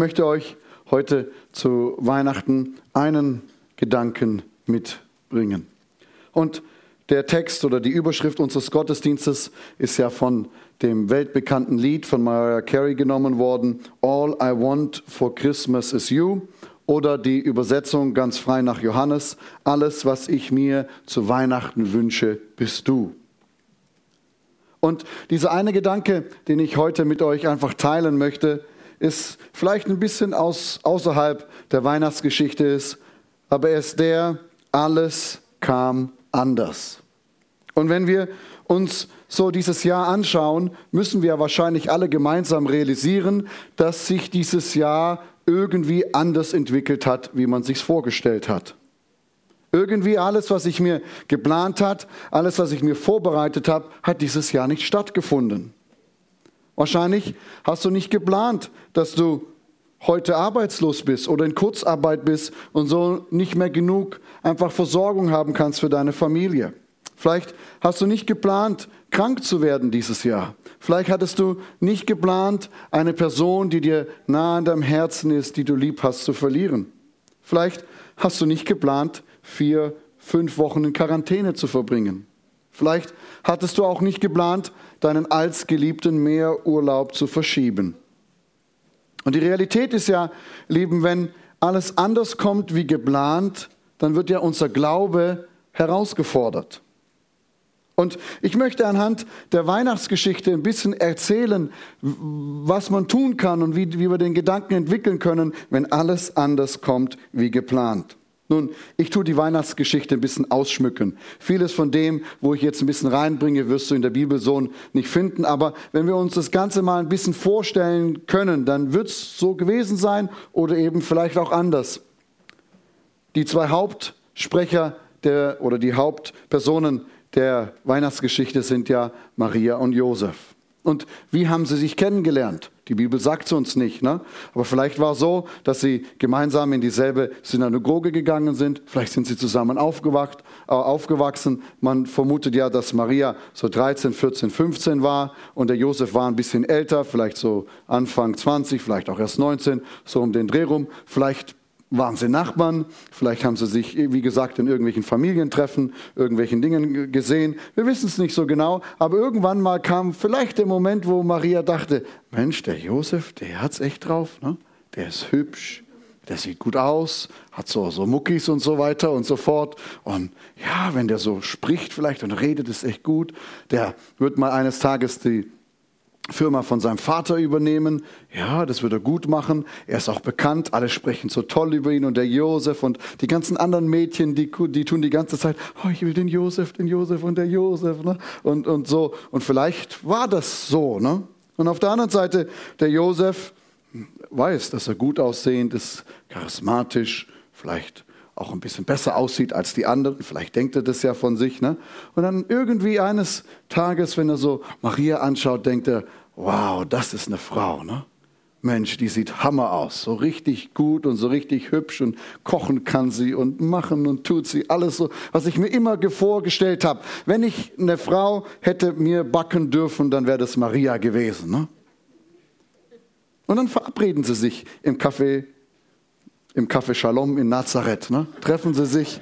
Ich möchte euch heute zu Weihnachten einen Gedanken mitbringen. Und der Text oder die Überschrift unseres Gottesdienstes ist ja von dem weltbekannten Lied von Mariah Carey genommen worden, All I Want for Christmas is You. Oder die Übersetzung ganz frei nach Johannes, alles, was ich mir zu Weihnachten wünsche, bist du. Und dieser eine Gedanke, den ich heute mit euch einfach teilen möchte, ist vielleicht ein bisschen aus, außerhalb der Weihnachtsgeschichte ist, aber er ist der, alles kam anders. Und wenn wir uns so dieses Jahr anschauen, müssen wir wahrscheinlich alle gemeinsam realisieren, dass sich dieses Jahr irgendwie anders entwickelt hat, wie man sich vorgestellt hat. Irgendwie alles, was ich mir geplant hat, alles, was ich mir vorbereitet habe, hat dieses Jahr nicht stattgefunden. Wahrscheinlich hast du nicht geplant, dass du heute arbeitslos bist oder in Kurzarbeit bist und so nicht mehr genug einfach Versorgung haben kannst für deine Familie. Vielleicht hast du nicht geplant, krank zu werden dieses Jahr. Vielleicht hattest du nicht geplant, eine Person, die dir nahe an deinem Herzen ist, die du lieb hast, zu verlieren. Vielleicht hast du nicht geplant, vier, fünf Wochen in Quarantäne zu verbringen. Vielleicht hattest du auch nicht geplant, deinen als geliebten Meerurlaub zu verschieben. Und die Realität ist ja, Lieben, wenn alles anders kommt wie geplant, dann wird ja unser Glaube herausgefordert. Und ich möchte anhand der Weihnachtsgeschichte ein bisschen erzählen, was man tun kann und wie, wie wir den Gedanken entwickeln können, wenn alles anders kommt wie geplant. Nun, ich tue die Weihnachtsgeschichte ein bisschen ausschmücken. Vieles von dem, wo ich jetzt ein bisschen reinbringe, wirst du in der Bibel so nicht finden. Aber wenn wir uns das Ganze mal ein bisschen vorstellen können, dann wird es so gewesen sein oder eben vielleicht auch anders. Die zwei Hauptsprecher der, oder die Hauptpersonen der Weihnachtsgeschichte sind ja Maria und Josef. Und wie haben sie sich kennengelernt? Die Bibel sagt es uns nicht, ne? aber vielleicht war es so, dass sie gemeinsam in dieselbe Synagoge gegangen sind. Vielleicht sind sie zusammen aufgewacht, äh, aufgewachsen. Man vermutet ja, dass Maria so 13, 14, 15 war und der Josef war ein bisschen älter, vielleicht so Anfang 20, vielleicht auch erst 19, so um den Dreh rum. Vielleicht waren sie Nachbarn, vielleicht haben sie sich, wie gesagt, in irgendwelchen Familientreffen, irgendwelchen Dingen gesehen. Wir wissen es nicht so genau, aber irgendwann mal kam vielleicht der Moment, wo Maria dachte, Mensch, der Josef, der hat's echt drauf, ne? der ist hübsch, der sieht gut aus, hat so, so Muckis und so weiter und so fort. Und ja, wenn der so spricht vielleicht und redet, ist echt gut. Der wird mal eines Tages die Firma von seinem Vater übernehmen. Ja, das wird er gut machen. Er ist auch bekannt. Alle sprechen so toll über ihn und der Josef und die ganzen anderen Mädchen, die, die tun die ganze Zeit, oh, ich will den Josef, den Josef und der Josef. Ne? Und, und so. Und vielleicht war das so. Ne? Und auf der anderen Seite, der Josef weiß, dass er gut aussehend ist, charismatisch, vielleicht auch ein bisschen besser aussieht als die anderen. Vielleicht denkt er das ja von sich. Ne? Und dann irgendwie eines Tages, wenn er so Maria anschaut, denkt er, wow, das ist eine Frau. Ne? Mensch, die sieht Hammer aus, so richtig gut und so richtig hübsch und kochen kann sie und machen und tut sie alles so, was ich mir immer vorgestellt habe. Wenn ich eine Frau hätte mir backen dürfen, dann wäre das Maria gewesen. Ne? Und dann verabreden sie sich im Café im Café Shalom in Nazareth. Ne? Treffen sie sich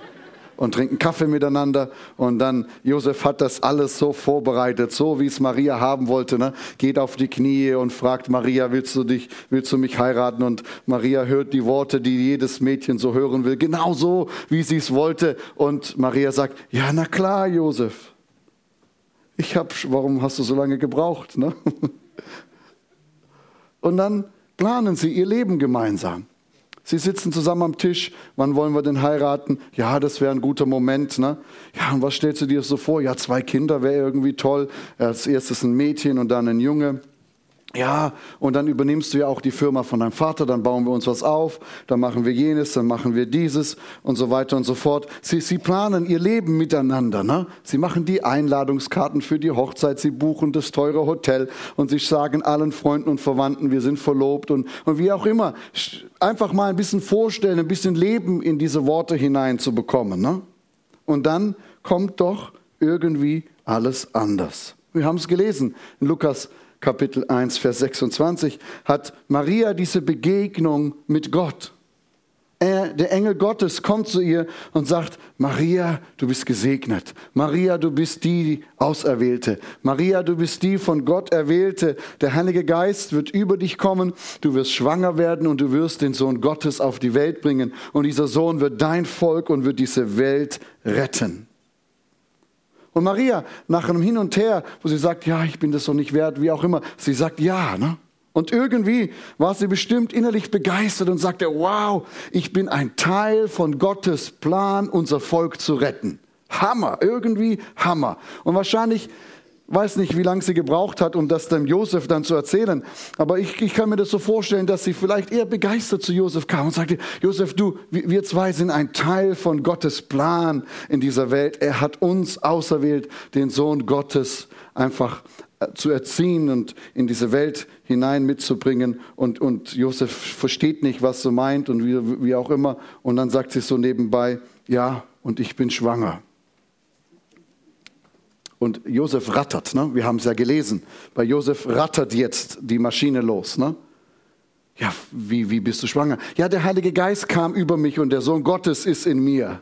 und trinken Kaffee miteinander. Und dann, Josef hat das alles so vorbereitet, so wie es Maria haben wollte. Ne? Geht auf die Knie und fragt Maria, willst du dich, willst du mich heiraten? Und Maria hört die Worte, die jedes Mädchen so hören will, genau so, wie sie es wollte. Und Maria sagt, ja, na klar, Josef. Ich hab, warum hast du so lange gebraucht? Ne? Und dann planen sie ihr Leben gemeinsam. Sie sitzen zusammen am Tisch. Wann wollen wir denn heiraten? Ja, das wäre ein guter Moment. Ne? Ja, und was stellst du dir so vor? Ja, zwei Kinder wäre irgendwie toll. Als erstes ein Mädchen und dann ein Junge. Ja, und dann übernimmst du ja auch die Firma von deinem Vater, dann bauen wir uns was auf, dann machen wir jenes, dann machen wir dieses und so weiter und so fort. Sie, sie planen ihr Leben miteinander. Ne? Sie machen die Einladungskarten für die Hochzeit, sie buchen das teure Hotel und sie sagen allen Freunden und Verwandten, wir sind verlobt und, und wie auch immer. Einfach mal ein bisschen vorstellen, ein bisschen Leben in diese Worte hineinzubekommen. Ne? Und dann kommt doch irgendwie alles anders. Wir haben es gelesen in Lukas Kapitel 1, Vers 26, hat Maria diese Begegnung mit Gott. Er, der Engel Gottes kommt zu ihr und sagt, Maria, du bist gesegnet. Maria, du bist die Auserwählte. Maria, du bist die von Gott Erwählte. Der Heilige Geist wird über dich kommen. Du wirst schwanger werden und du wirst den Sohn Gottes auf die Welt bringen. Und dieser Sohn wird dein Volk und wird diese Welt retten. Und Maria, nach einem Hin und Her, wo sie sagt, ja, ich bin das doch nicht wert, wie auch immer, sie sagt ja, ne? Und irgendwie war sie bestimmt innerlich begeistert und sagte, wow, ich bin ein Teil von Gottes Plan, unser Volk zu retten. Hammer, irgendwie Hammer. Und wahrscheinlich, weiß nicht, wie lange sie gebraucht hat, um das dem Josef dann zu erzählen, aber ich, ich kann mir das so vorstellen, dass sie vielleicht eher begeistert zu Josef kam und sagte, Josef, du, wir zwei sind ein Teil von Gottes Plan in dieser Welt. Er hat uns auserwählt, den Sohn Gottes einfach zu erziehen und in diese Welt hinein mitzubringen. Und, und Josef versteht nicht, was sie meint und wie, wie auch immer. Und dann sagt sie so nebenbei, ja, und ich bin schwanger. Und Josef rattert, ne? wir haben es ja gelesen. Bei Josef rattert jetzt die Maschine los. Ne? Ja, wie, wie bist du schwanger? Ja, der Heilige Geist kam über mich und der Sohn Gottes ist in mir.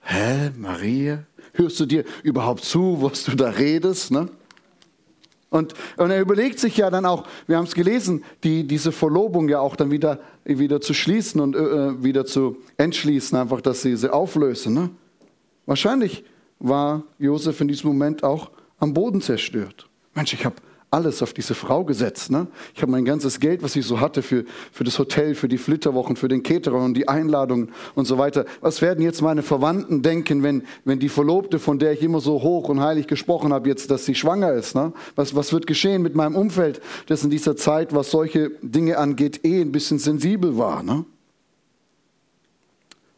Hä, Maria? Hörst du dir überhaupt zu, was du da redest? Ne? Und, und er überlegt sich ja dann auch, wir haben es gelesen, die, diese Verlobung ja auch dann wieder, wieder zu schließen und äh, wieder zu entschließen, einfach, dass sie sie auflösen. Ne? Wahrscheinlich war Josef in diesem Moment auch am Boden zerstört. Mensch, ich habe alles auf diese Frau gesetzt. Ne? Ich habe mein ganzes Geld, was ich so hatte für, für das Hotel, für die Flitterwochen, für den Caterer und die Einladungen und so weiter. Was werden jetzt meine Verwandten denken, wenn, wenn die Verlobte, von der ich immer so hoch und heilig gesprochen habe, jetzt, dass sie schwanger ist? Ne? Was, was wird geschehen mit meinem Umfeld, das in dieser Zeit, was solche Dinge angeht, eh ein bisschen sensibel war? Ne?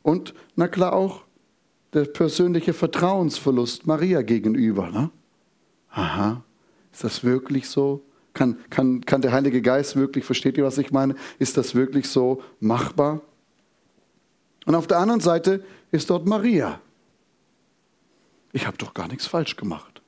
Und, na klar, auch der persönliche Vertrauensverlust Maria gegenüber. Ne? Aha, ist das wirklich so? Kann, kann, kann der Heilige Geist wirklich, versteht ihr, was ich meine? Ist das wirklich so machbar? Und auf der anderen Seite ist dort Maria. Ich habe doch gar nichts falsch gemacht.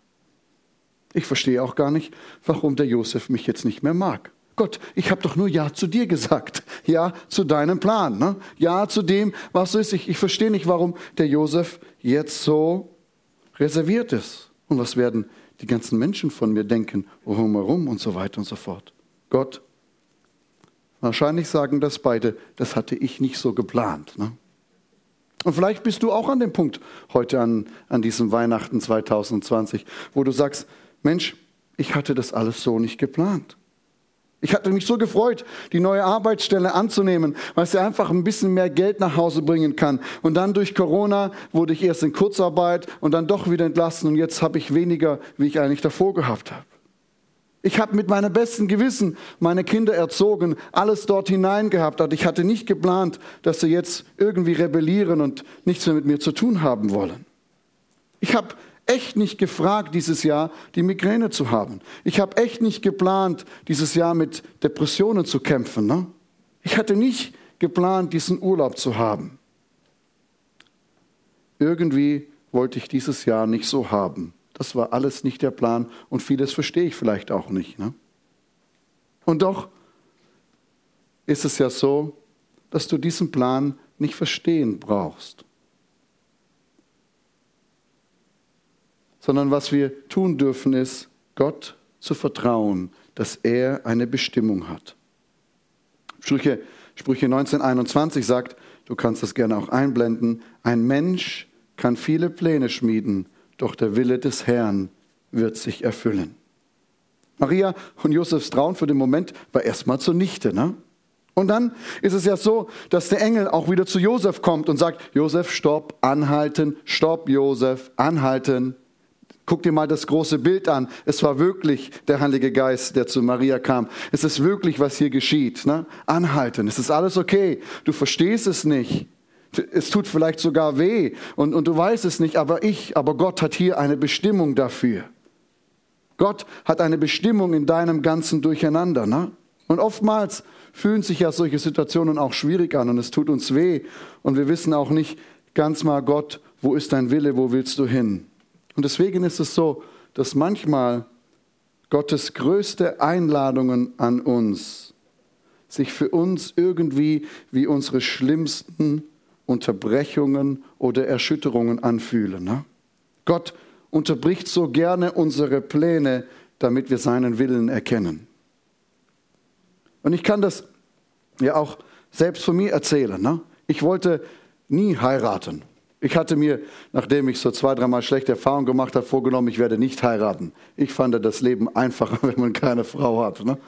Ich verstehe auch gar nicht, warum der Josef mich jetzt nicht mehr mag. Gott, ich habe doch nur Ja zu dir gesagt. Ja zu deinem Plan. Ne? Ja zu dem, was ist. Ich, ich verstehe nicht, warum der Josef jetzt so reserviert ist. Und was werden die ganzen Menschen von mir denken, herum und so weiter und so fort. Gott, wahrscheinlich sagen das beide, das hatte ich nicht so geplant. Ne? Und vielleicht bist du auch an dem Punkt heute an, an diesem Weihnachten 2020, wo du sagst, Mensch, ich hatte das alles so nicht geplant. Ich hatte mich so gefreut, die neue Arbeitsstelle anzunehmen, weil sie einfach ein bisschen mehr Geld nach Hause bringen kann. Und dann durch Corona wurde ich erst in Kurzarbeit und dann doch wieder entlassen und jetzt habe ich weniger, wie ich eigentlich davor gehabt habe. Ich habe mit meinem besten Gewissen meine Kinder erzogen, alles dort hinein gehabt. Ich hatte nicht geplant, dass sie jetzt irgendwie rebellieren und nichts mehr mit mir zu tun haben wollen. Ich habe echt nicht gefragt, dieses Jahr die Migräne zu haben. Ich habe echt nicht geplant, dieses Jahr mit Depressionen zu kämpfen. Ne? Ich hatte nicht geplant, diesen Urlaub zu haben. Irgendwie wollte ich dieses Jahr nicht so haben. Das war alles nicht der Plan und vieles verstehe ich vielleicht auch nicht. Ne? Und doch ist es ja so, dass du diesen Plan nicht verstehen brauchst. Sondern was wir tun dürfen, ist, Gott zu vertrauen, dass er eine Bestimmung hat. Sprüche, Sprüche 1921 sagt, du kannst das gerne auch einblenden, ein Mensch kann viele Pläne schmieden, doch der Wille des Herrn wird sich erfüllen. Maria und Josefs Trauen für den Moment war erstmal zunichte. Ne? Und dann ist es ja so, dass der Engel auch wieder zu Josef kommt und sagt, Josef, stopp, anhalten, stopp, Josef, anhalten. Guck dir mal das große Bild an. Es war wirklich der Heilige Geist, der zu Maria kam. Es ist wirklich, was hier geschieht. Ne? Anhalten. Es ist alles okay. Du verstehst es nicht. Es tut vielleicht sogar weh und, und du weißt es nicht, aber ich, aber Gott hat hier eine Bestimmung dafür. Gott hat eine Bestimmung in deinem ganzen Durcheinander. Ne? Und oftmals fühlen sich ja solche Situationen auch schwierig an und es tut uns weh und wir wissen auch nicht ganz mal, Gott, wo ist dein Wille, wo willst du hin? Und deswegen ist es so, dass manchmal Gottes größte Einladungen an uns, sich für uns irgendwie wie unsere schlimmsten Unterbrechungen oder Erschütterungen anfühlen. Ne? Gott unterbricht so gerne unsere Pläne, damit wir seinen Willen erkennen. Und ich kann das ja auch selbst von mir erzählen. Ne? Ich wollte nie heiraten. Ich hatte mir, nachdem ich so zwei, dreimal schlechte Erfahrungen gemacht habe, vorgenommen, ich werde nicht heiraten. Ich fand das Leben einfacher, wenn man keine Frau hat. Ne?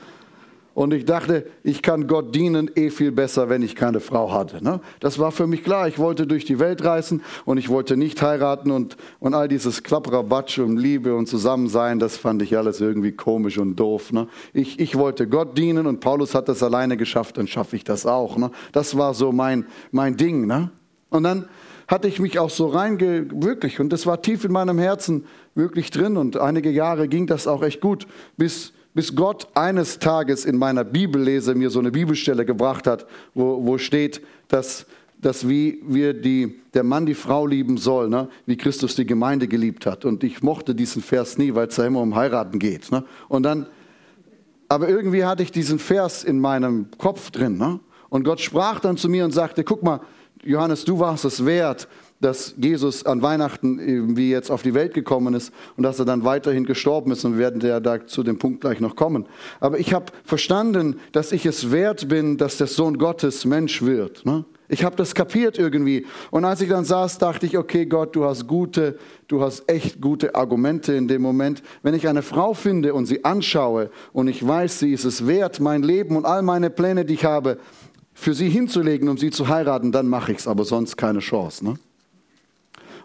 Und ich dachte, ich kann Gott dienen eh viel besser, wenn ich keine Frau hatte. Ne? Das war für mich klar. Ich wollte durch die Welt reisen und ich wollte nicht heiraten und, und all dieses Klapprabatsch und Liebe und Zusammensein, das fand ich alles irgendwie komisch und doof. Ne? Ich, ich wollte Gott dienen und Paulus hat das alleine geschafft, dann schaffe ich das auch. Ne? Das war so mein, mein Ding. Ne? Und dann hatte ich mich auch so reinge, wirklich, und das war tief in meinem Herzen wirklich drin und einige Jahre ging das auch echt gut, bis, bis Gott eines Tages in meiner Bibellese mir so eine Bibelstelle gebracht hat, wo, wo steht, dass, dass wie wir die, der Mann die Frau lieben soll, ne? wie Christus die Gemeinde geliebt hat. Und ich mochte diesen Vers nie, weil es da immer um Heiraten geht. Ne? Und dann, aber irgendwie hatte ich diesen Vers in meinem Kopf drin. Ne? Und Gott sprach dann zu mir und sagte, guck mal, Johannes, du warst es wert, dass Jesus an Weihnachten wie jetzt auf die Welt gekommen ist und dass er dann weiterhin gestorben ist und wir werden ja da zu dem Punkt gleich noch kommen. Aber ich habe verstanden, dass ich es wert bin, dass der Sohn Gottes Mensch wird. Ne? Ich habe das kapiert irgendwie. Und als ich dann saß, dachte ich, okay Gott, du hast gute, du hast echt gute Argumente in dem Moment. Wenn ich eine Frau finde und sie anschaue und ich weiß, sie ist es wert, mein Leben und all meine Pläne, die ich habe, für sie hinzulegen, um sie zu heiraten, dann mache ich es, aber sonst keine Chance. Ne?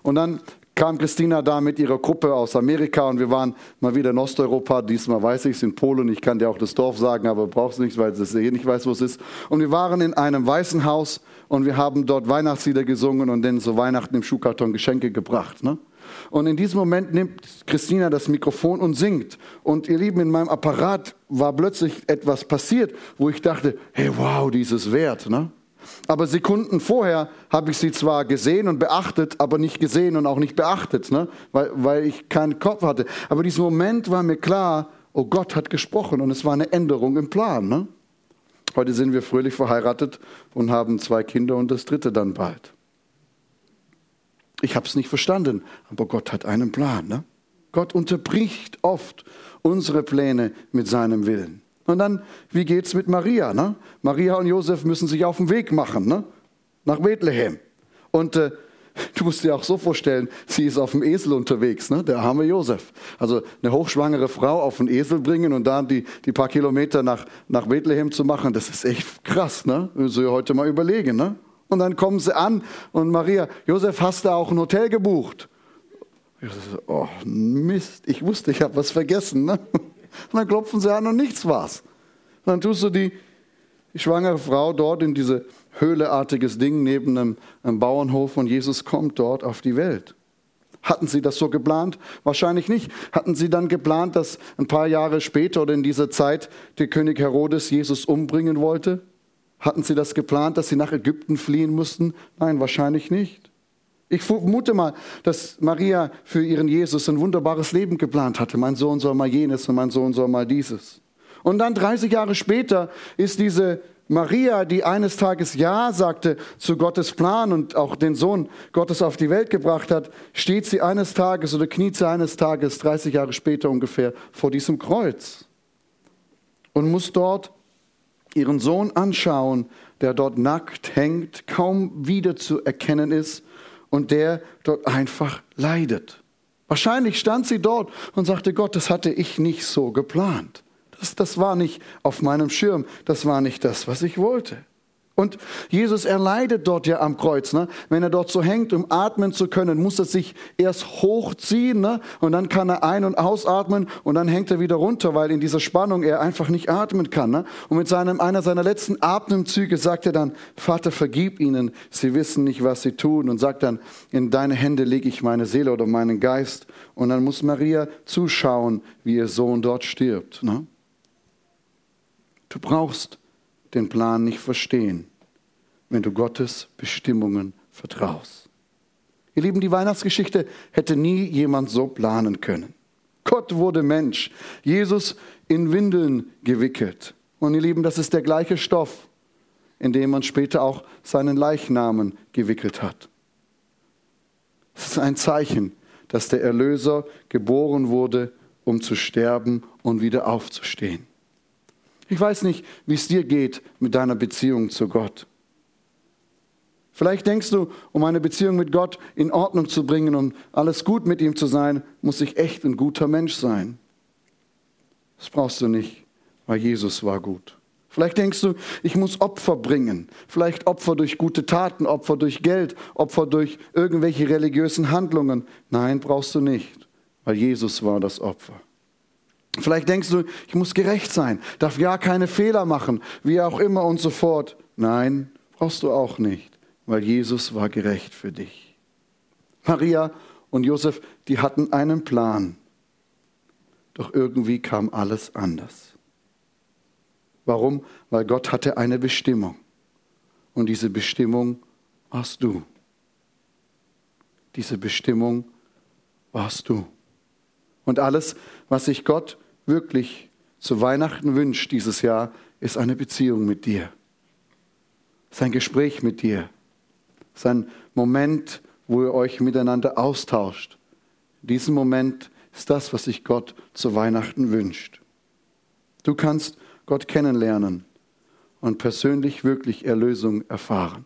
Und dann kam Christina da mit ihrer Gruppe aus Amerika und wir waren mal wieder in Osteuropa. Diesmal weiß ich es in Polen. Ich kann dir auch das Dorf sagen, aber brauchst nicht, weil ich eh nicht weiß, wo es ist. Und wir waren in einem weißen Haus und wir haben dort Weihnachtslieder gesungen und dann so Weihnachten im Schuhkarton Geschenke gebracht. Ne? Und in diesem Moment nimmt Christina das Mikrofon und singt. Und ihr Lieben, in meinem Apparat war plötzlich etwas passiert, wo ich dachte, hey, wow, dieses Wert. Ne? Aber Sekunden vorher habe ich sie zwar gesehen und beachtet, aber nicht gesehen und auch nicht beachtet, ne? weil, weil ich keinen Kopf hatte. Aber diesen Moment war mir klar, oh Gott hat gesprochen und es war eine Änderung im Plan. Ne? Heute sind wir fröhlich verheiratet und haben zwei Kinder und das dritte dann bald. Ich habe es nicht verstanden, aber Gott hat einen Plan. Ne? Gott unterbricht oft unsere Pläne mit seinem Willen. Und dann, wie geht's mit Maria? Ne? Maria und Josef müssen sich auf den Weg machen ne? nach Bethlehem. Und äh, du musst dir auch so vorstellen, sie ist auf dem Esel unterwegs, ne? der arme Josef. Also eine hochschwangere Frau auf den Esel bringen und dann die, die paar Kilometer nach, nach Bethlehem zu machen, das ist echt krass. Ne? Müssen wir heute mal überlegen. Ne? Und dann kommen sie an und Maria, Josef, hast du auch ein Hotel gebucht? So, oh Mist, ich wusste, ich habe was vergessen. Ne? Und dann klopfen sie an und nichts war's. Und dann tust du die, die schwangere Frau dort in diese höhleartiges Ding neben einem, einem Bauernhof und Jesus kommt dort auf die Welt. Hatten Sie das so geplant? Wahrscheinlich nicht. Hatten Sie dann geplant, dass ein paar Jahre später oder in dieser Zeit der König Herodes Jesus umbringen wollte? Hatten sie das geplant, dass sie nach Ägypten fliehen mussten? Nein, wahrscheinlich nicht. Ich vermute mal, dass Maria für ihren Jesus ein wunderbares Leben geplant hatte. Mein Sohn soll mal jenes und mein Sohn soll mal dieses. Und dann 30 Jahre später ist diese Maria, die eines Tages Ja sagte zu Gottes Plan und auch den Sohn Gottes auf die Welt gebracht hat, steht sie eines Tages oder kniet sie eines Tages, 30 Jahre später ungefähr, vor diesem Kreuz und muss dort ihren Sohn anschauen, der dort nackt hängt, kaum wieder zu erkennen ist und der dort einfach leidet. Wahrscheinlich stand sie dort und sagte, Gott, das hatte ich nicht so geplant. Das, das war nicht auf meinem Schirm, das war nicht das, was ich wollte. Und Jesus erleidet dort ja am Kreuz. Ne? Wenn er dort so hängt, um atmen zu können, muss er sich erst hochziehen ne? und dann kann er ein- und ausatmen und dann hängt er wieder runter, weil in dieser Spannung er einfach nicht atmen kann. Ne? Und mit seinem, einer seiner letzten Atemzüge sagt er dann, Vater, vergib ihnen, sie wissen nicht, was sie tun. Und sagt dann, in deine Hände lege ich meine Seele oder meinen Geist. Und dann muss Maria zuschauen, wie ihr Sohn dort stirbt. Ne? Du brauchst den Plan nicht verstehen, wenn du Gottes Bestimmungen vertraust. Ihr Lieben, die Weihnachtsgeschichte hätte nie jemand so planen können. Gott wurde Mensch. Jesus in Windeln gewickelt. Und ihr Lieben, das ist der gleiche Stoff, in dem man später auch seinen Leichnamen gewickelt hat. Es ist ein Zeichen, dass der Erlöser geboren wurde, um zu sterben und wieder aufzustehen. Ich weiß nicht, wie es dir geht mit deiner Beziehung zu Gott. Vielleicht denkst du, um eine Beziehung mit Gott in Ordnung zu bringen und alles gut mit ihm zu sein, muss ich echt ein guter Mensch sein. Das brauchst du nicht, weil Jesus war gut. Vielleicht denkst du, ich muss Opfer bringen. Vielleicht Opfer durch gute Taten, Opfer durch Geld, Opfer durch irgendwelche religiösen Handlungen. Nein, brauchst du nicht, weil Jesus war das Opfer. Vielleicht denkst du, ich muss gerecht sein, darf ja keine Fehler machen, wie auch immer und so fort. Nein, brauchst du auch nicht, weil Jesus war gerecht für dich. Maria und Josef, die hatten einen Plan. Doch irgendwie kam alles anders. Warum? Weil Gott hatte eine Bestimmung. Und diese Bestimmung warst du. Diese Bestimmung warst du. Und alles, was sich Gott wirklich zu Weihnachten wünscht dieses Jahr, ist eine Beziehung mit dir. Sein Gespräch mit dir. Sein Moment, wo ihr euch miteinander austauscht. Diesen Moment ist das, was sich Gott zu Weihnachten wünscht. Du kannst Gott kennenlernen und persönlich wirklich Erlösung erfahren.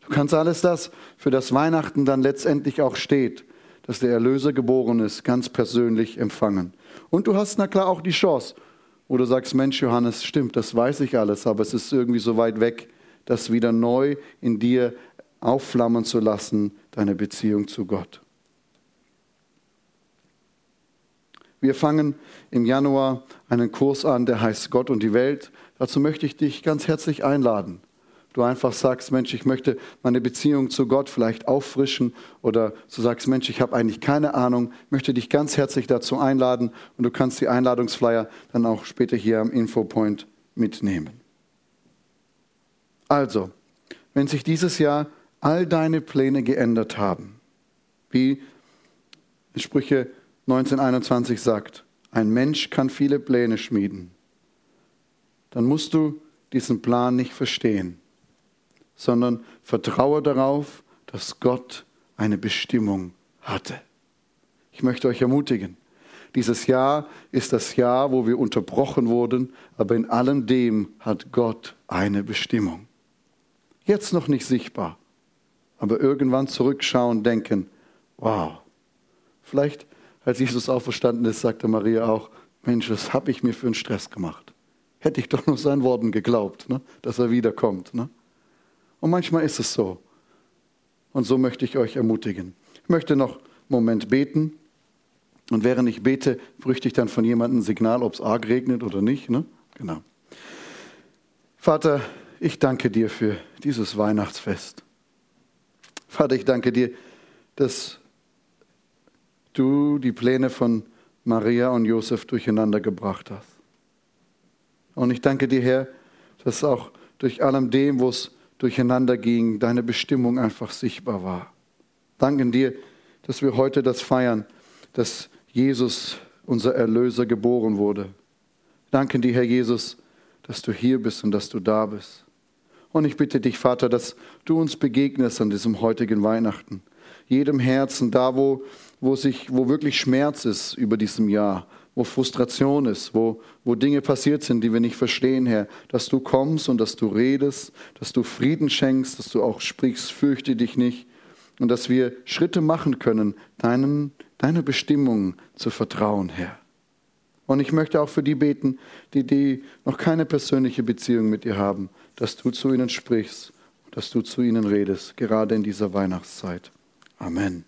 Du kannst alles das, für das Weihnachten dann letztendlich auch steht, dass der Erlöser geboren ist, ganz persönlich empfangen. Und du hast na klar auch die Chance, wo du sagst, Mensch Johannes, stimmt, das weiß ich alles, aber es ist irgendwie so weit weg, das wieder neu in dir aufflammen zu lassen, deine Beziehung zu Gott. Wir fangen im Januar einen Kurs an, der heißt Gott und die Welt. Dazu möchte ich dich ganz herzlich einladen. Du einfach sagst, Mensch, ich möchte meine Beziehung zu Gott vielleicht auffrischen oder du sagst, Mensch, ich habe eigentlich keine Ahnung, möchte dich ganz herzlich dazu einladen und du kannst die Einladungsflyer dann auch später hier am Infopoint mitnehmen. Also, wenn sich dieses Jahr all deine Pläne geändert haben, wie Sprüche 1921 sagt, ein Mensch kann viele Pläne schmieden, dann musst du diesen Plan nicht verstehen, sondern vertraue darauf, dass Gott eine Bestimmung hatte. Ich möchte euch ermutigen, dieses Jahr ist das Jahr, wo wir unterbrochen wurden, aber in allem dem hat Gott eine Bestimmung. Jetzt noch nicht sichtbar, aber irgendwann zurückschauen, denken, wow, vielleicht als Jesus auferstanden ist, sagte Maria auch, Mensch, was habe ich mir für einen Stress gemacht? Hätte ich doch nur seinen Worten geglaubt, ne? dass er wiederkommt. Ne? Und manchmal ist es so. Und so möchte ich euch ermutigen. Ich möchte noch einen Moment beten. Und während ich bete, bräuchte ich dann von jemandem ein Signal, ob es arg regnet oder nicht. Ne? Genau. Vater, ich danke dir für dieses Weihnachtsfest. Vater, ich danke dir, dass du die Pläne von Maria und Josef durcheinander gebracht hast. Und ich danke dir, Herr, dass auch durch allem dem, wo es durcheinander ging, deine Bestimmung einfach sichtbar war. Danken dir, dass wir heute das feiern, dass Jesus, unser Erlöser, geboren wurde. Danken dir, Herr Jesus, dass du hier bist und dass du da bist. Und ich bitte dich, Vater, dass du uns begegnest an diesem heutigen Weihnachten. Jedem Herzen, da wo wo, sich, wo wirklich Schmerz ist über diesem Jahr, wo Frustration ist, wo, wo Dinge passiert sind, die wir nicht verstehen, Herr, dass du kommst und dass du redest, dass du Frieden schenkst, dass du auch sprichst, fürchte dich nicht und dass wir Schritte machen können, deinen, deine Bestimmungen zu vertrauen, Herr. Und ich möchte auch für die beten, die, die noch keine persönliche Beziehung mit dir haben, dass du zu ihnen sprichst, dass du zu ihnen redest, gerade in dieser Weihnachtszeit. Amen.